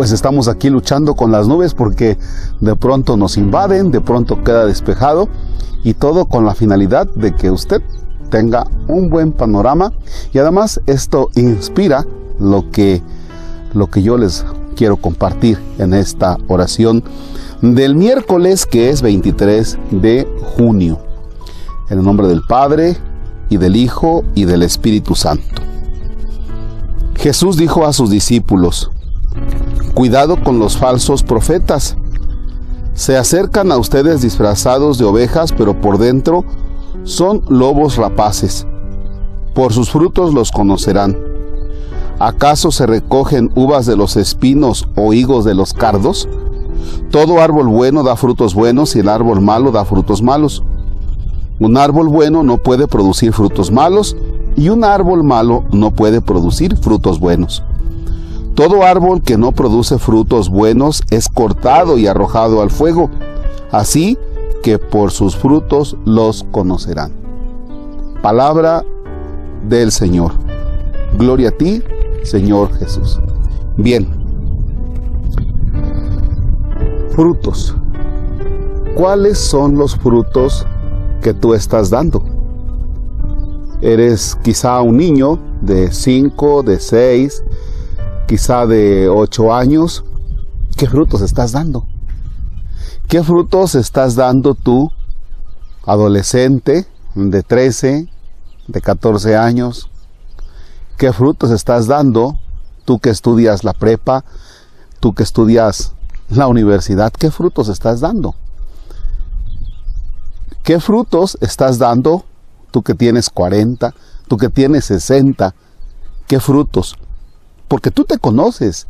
pues estamos aquí luchando con las nubes porque de pronto nos invaden, de pronto queda despejado y todo con la finalidad de que usted tenga un buen panorama y además esto inspira lo que lo que yo les quiero compartir en esta oración del miércoles que es 23 de junio. En el nombre del Padre y del Hijo y del Espíritu Santo. Jesús dijo a sus discípulos, Cuidado con los falsos profetas. Se acercan a ustedes disfrazados de ovejas, pero por dentro son lobos rapaces. Por sus frutos los conocerán. ¿Acaso se recogen uvas de los espinos o higos de los cardos? Todo árbol bueno da frutos buenos y el árbol malo da frutos malos. Un árbol bueno no puede producir frutos malos y un árbol malo no puede producir frutos buenos. Todo árbol que no produce frutos buenos es cortado y arrojado al fuego, así que por sus frutos los conocerán. Palabra del Señor. Gloria a ti, Señor Jesús. Bien. Frutos. ¿Cuáles son los frutos que tú estás dando? Eres quizá un niño de 5, de 6, quizá de 8 años, ¿qué frutos estás dando? ¿Qué frutos estás dando tú, adolescente de 13, de 14 años? ¿Qué frutos estás dando tú que estudias la prepa, tú que estudias la universidad? ¿Qué frutos estás dando? ¿Qué frutos estás dando tú que tienes 40, tú que tienes 60? ¿Qué frutos? Porque tú te conoces.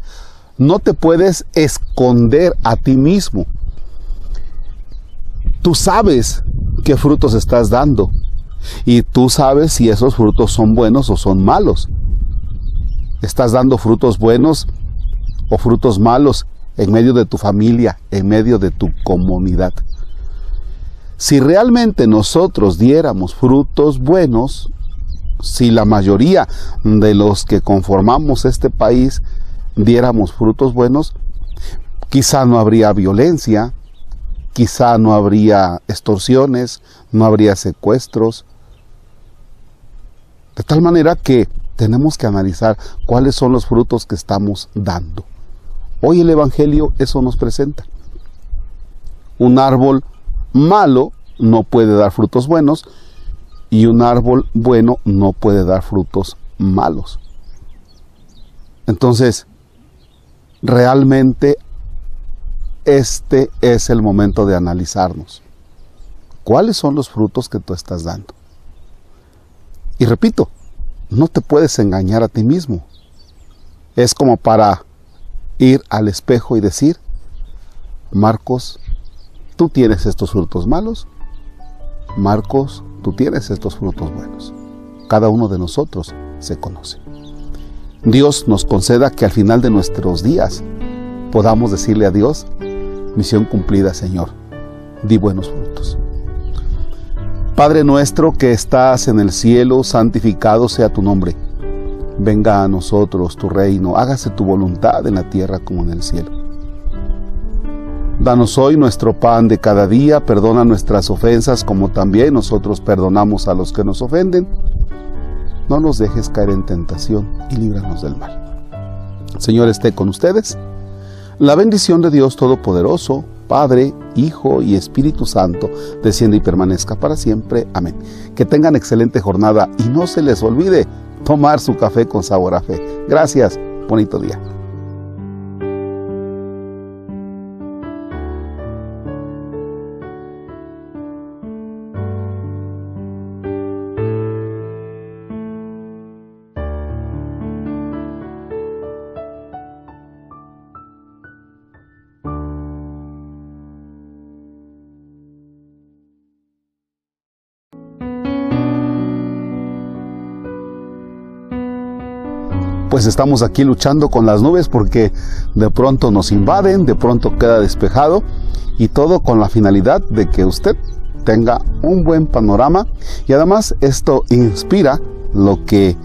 No te puedes esconder a ti mismo. Tú sabes qué frutos estás dando y tú sabes si esos frutos son buenos o son malos. Estás dando frutos buenos o frutos malos en medio de tu familia, en medio de tu comunidad. Si realmente nosotros diéramos frutos buenos, si la mayoría de los que conformamos este país diéramos frutos buenos, quizá no habría violencia, quizá no habría extorsiones, no habría secuestros. De tal manera que tenemos que analizar cuáles son los frutos que estamos dando. Hoy el Evangelio eso nos presenta. Un árbol malo no puede dar frutos buenos y un árbol bueno no puede dar frutos malos. Entonces, realmente este es el momento de analizarnos. ¿Cuáles son los frutos que tú estás dando? Y repito, no te puedes engañar a ti mismo. Es como para ir al espejo y decir, Marcos, tú tienes estos frutos malos. Marcos, tú tienes estos frutos buenos. Cada uno de nosotros se conoce. Dios nos conceda que al final de nuestros días podamos decirle a Dios, misión cumplida Señor, di buenos frutos. Padre nuestro que estás en el cielo, santificado sea tu nombre. Venga a nosotros tu reino, hágase tu voluntad en la tierra como en el cielo. Danos hoy nuestro pan de cada día, perdona nuestras ofensas como también nosotros perdonamos a los que nos ofenden. No nos dejes caer en tentación y líbranos del mal. Señor esté con ustedes. La bendición de Dios Todopoderoso, Padre, Hijo y Espíritu Santo, desciende y permanezca para siempre. Amén. Que tengan excelente jornada y no se les olvide tomar su café con sabor a fe. Gracias. Bonito día. Pues estamos aquí luchando con las nubes porque de pronto nos invaden, de pronto queda despejado y todo con la finalidad de que usted tenga un buen panorama y además esto inspira lo que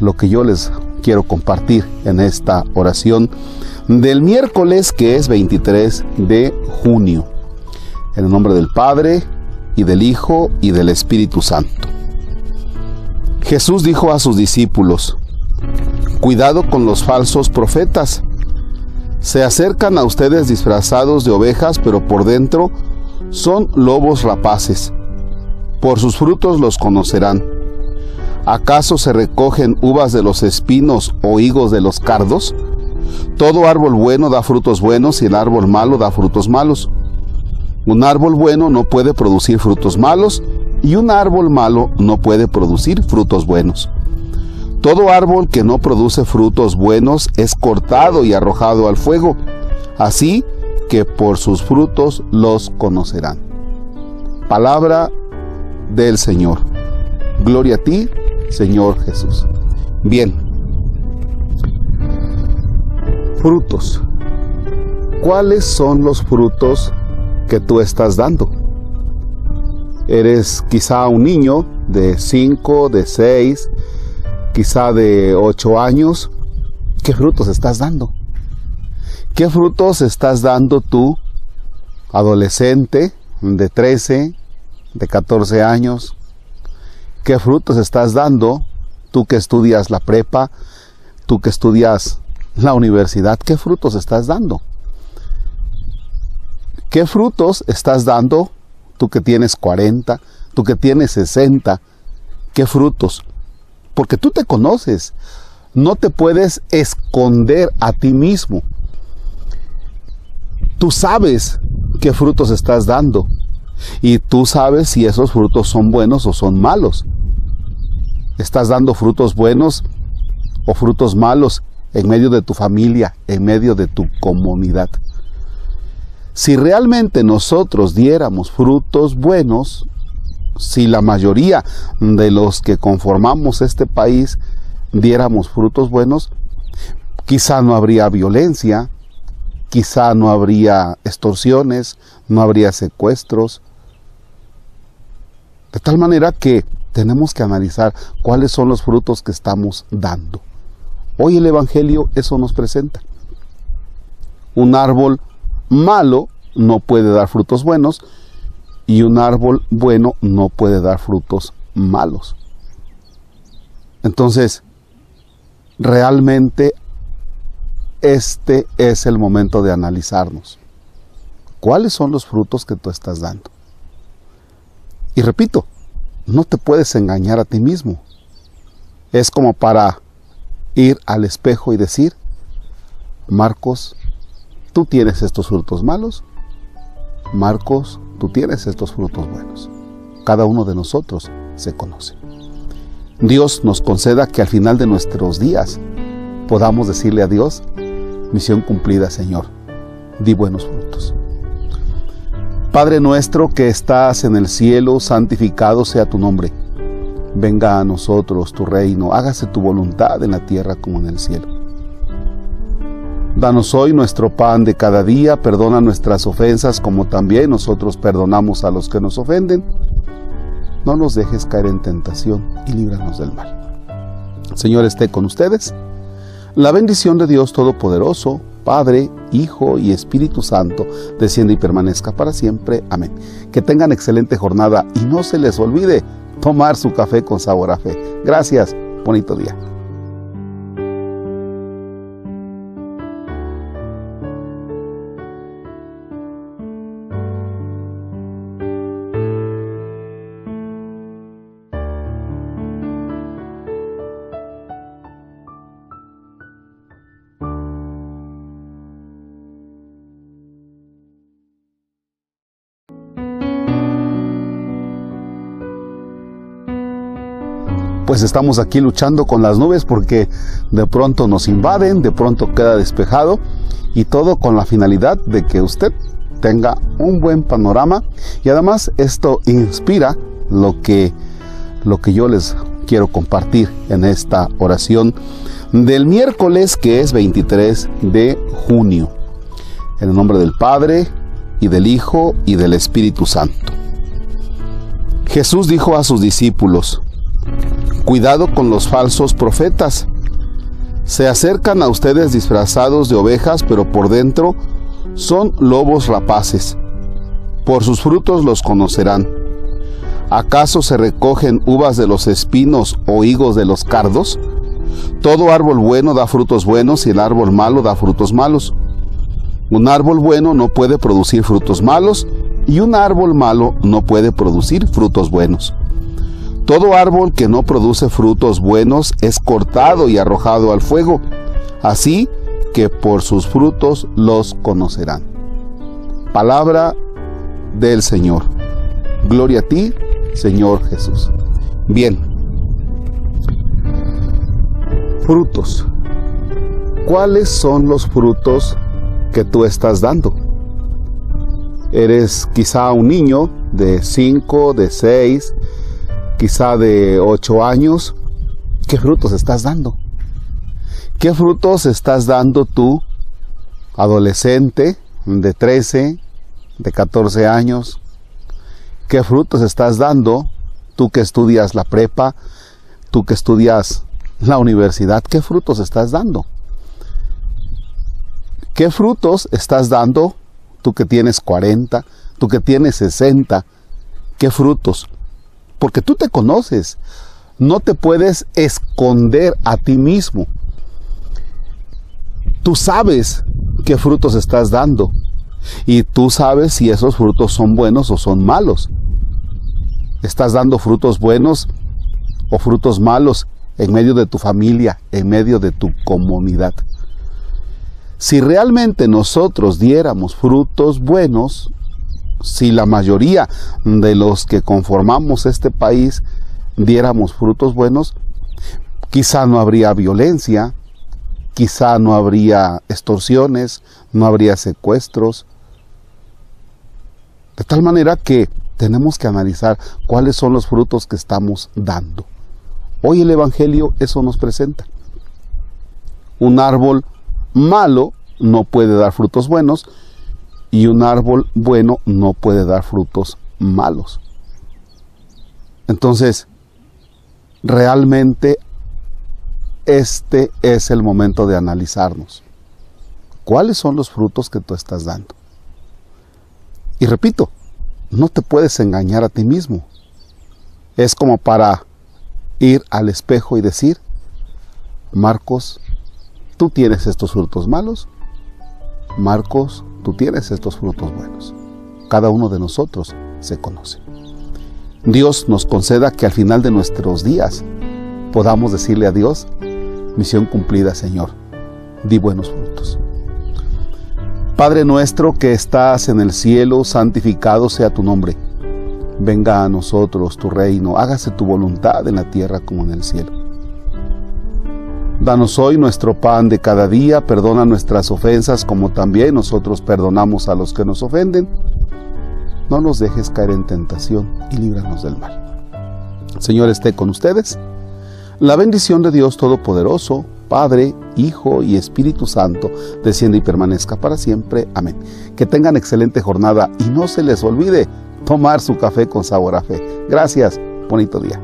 lo que yo les quiero compartir en esta oración del miércoles que es 23 de junio. En el nombre del Padre y del Hijo y del Espíritu Santo. Jesús dijo a sus discípulos, Cuidado con los falsos profetas. Se acercan a ustedes disfrazados de ovejas, pero por dentro son lobos rapaces. Por sus frutos los conocerán. ¿Acaso se recogen uvas de los espinos o higos de los cardos? Todo árbol bueno da frutos buenos y el árbol malo da frutos malos. Un árbol bueno no puede producir frutos malos y un árbol malo no puede producir frutos buenos. Todo árbol que no produce frutos buenos es cortado y arrojado al fuego. Así que por sus frutos los conocerán. Palabra del Señor. Gloria a ti, Señor Jesús. Bien. Frutos. ¿Cuáles son los frutos que tú estás dando? Eres quizá un niño de 5, de 6, quizá de 8 años. ¿Qué frutos estás dando? ¿Qué frutos estás dando tú, adolescente de 13, de 14 años? ¿Qué frutos estás dando tú que estudias la prepa, tú que estudias la universidad? ¿Qué frutos estás dando? ¿Qué frutos estás dando tú que tienes 40, tú que tienes 60? ¿Qué frutos? Porque tú te conoces. No te puedes esconder a ti mismo. Tú sabes qué frutos estás dando y tú sabes si esos frutos son buenos o son malos. ¿Estás dando frutos buenos o frutos malos en medio de tu familia, en medio de tu comunidad? Si realmente nosotros diéramos frutos buenos, si la mayoría de los que conformamos este país diéramos frutos buenos, quizá no habría violencia, quizá no habría extorsiones, no habría secuestros. De tal manera que tenemos que analizar cuáles son los frutos que estamos dando. Hoy el Evangelio eso nos presenta. Un árbol malo no puede dar frutos buenos y un árbol bueno no puede dar frutos malos. Entonces, realmente este es el momento de analizarnos. ¿Cuáles son los frutos que tú estás dando? Y repito, no te puedes engañar a ti mismo. Es como para ir al espejo y decir, Marcos, tú tienes estos frutos malos. Marcos, tú tienes estos frutos buenos. Cada uno de nosotros se conoce. Dios nos conceda que al final de nuestros días podamos decirle a Dios, Misión cumplida, Señor. Di buenos frutos. Padre nuestro que estás en el cielo, santificado sea tu nombre. Venga a nosotros tu reino, hágase tu voluntad en la tierra como en el cielo. Danos hoy nuestro pan de cada día, perdona nuestras ofensas como también nosotros perdonamos a los que nos ofenden. No nos dejes caer en tentación y líbranos del mal. Señor esté con ustedes la bendición de Dios Todopoderoso, Padre, Hijo y Espíritu Santo, desciende y permanezca para siempre. Amén. Que tengan excelente jornada y no se les olvide tomar su café con sabor a fe. Gracias. Bonito día. Pues estamos aquí luchando con las nubes porque de pronto nos invaden, de pronto queda despejado y todo con la finalidad de que usted tenga un buen panorama y además esto inspira lo que lo que yo les quiero compartir en esta oración del miércoles que es 23 de junio. En el nombre del Padre y del Hijo y del Espíritu Santo. Jesús dijo a sus discípulos, Cuidado con los falsos profetas. Se acercan a ustedes disfrazados de ovejas, pero por dentro son lobos rapaces. Por sus frutos los conocerán. ¿Acaso se recogen uvas de los espinos o higos de los cardos? Todo árbol bueno da frutos buenos y el árbol malo da frutos malos. Un árbol bueno no puede producir frutos malos y un árbol malo no puede producir frutos buenos. Todo árbol que no produce frutos buenos es cortado y arrojado al fuego. Así que por sus frutos los conocerán. Palabra del Señor. Gloria a ti, Señor Jesús. Bien. Frutos. ¿Cuáles son los frutos que tú estás dando? Eres quizá un niño de 5, de 6, quizá de 8 años. ¿Qué frutos estás dando? ¿Qué frutos estás dando tú, adolescente de 13, de 14 años? ¿Qué frutos estás dando tú que estudias la prepa, tú que estudias la universidad? ¿Qué frutos estás dando? ¿Qué frutos estás dando tú que tienes 40, tú que tienes 60? ¿Qué frutos? Porque tú te conoces. No te puedes esconder a ti mismo. Tú sabes qué frutos estás dando y tú sabes si esos frutos son buenos o son malos. ¿Estás dando frutos buenos o frutos malos en medio de tu familia, en medio de tu comunidad? Si realmente nosotros diéramos frutos buenos, si la mayoría de los que conformamos este país diéramos frutos buenos, quizá no habría violencia, quizá no habría extorsiones, no habría secuestros. De tal manera que tenemos que analizar cuáles son los frutos que estamos dando. Hoy el Evangelio eso nos presenta. Un árbol malo no puede dar frutos buenos y un árbol bueno no puede dar frutos malos. Entonces, realmente este es el momento de analizarnos. ¿Cuáles son los frutos que tú estás dando? Y repito, no te puedes engañar a ti mismo. Es como para ir al espejo y decir, Marcos, tú tienes estos frutos malos. Marcos, tú tienes estos frutos buenos. Cada uno de nosotros se conoce. Dios nos conceda que al final de nuestros días podamos decirle a Dios, Misión cumplida, Señor. Di buenos frutos. Padre nuestro que estás en el cielo, santificado sea tu nombre. Venga a nosotros tu reino, hágase tu voluntad en la tierra como en el cielo. Danos hoy nuestro pan de cada día, perdona nuestras ofensas como también nosotros perdonamos a los que nos ofenden. No nos dejes caer en tentación y líbranos del mal. Señor esté con ustedes la bendición de Dios Todopoderoso, Padre, Hijo y Espíritu Santo, desciende y permanezca para siempre. Amén. Que tengan excelente jornada y no se les olvide tomar su café con sabor a fe. Gracias. Bonito día.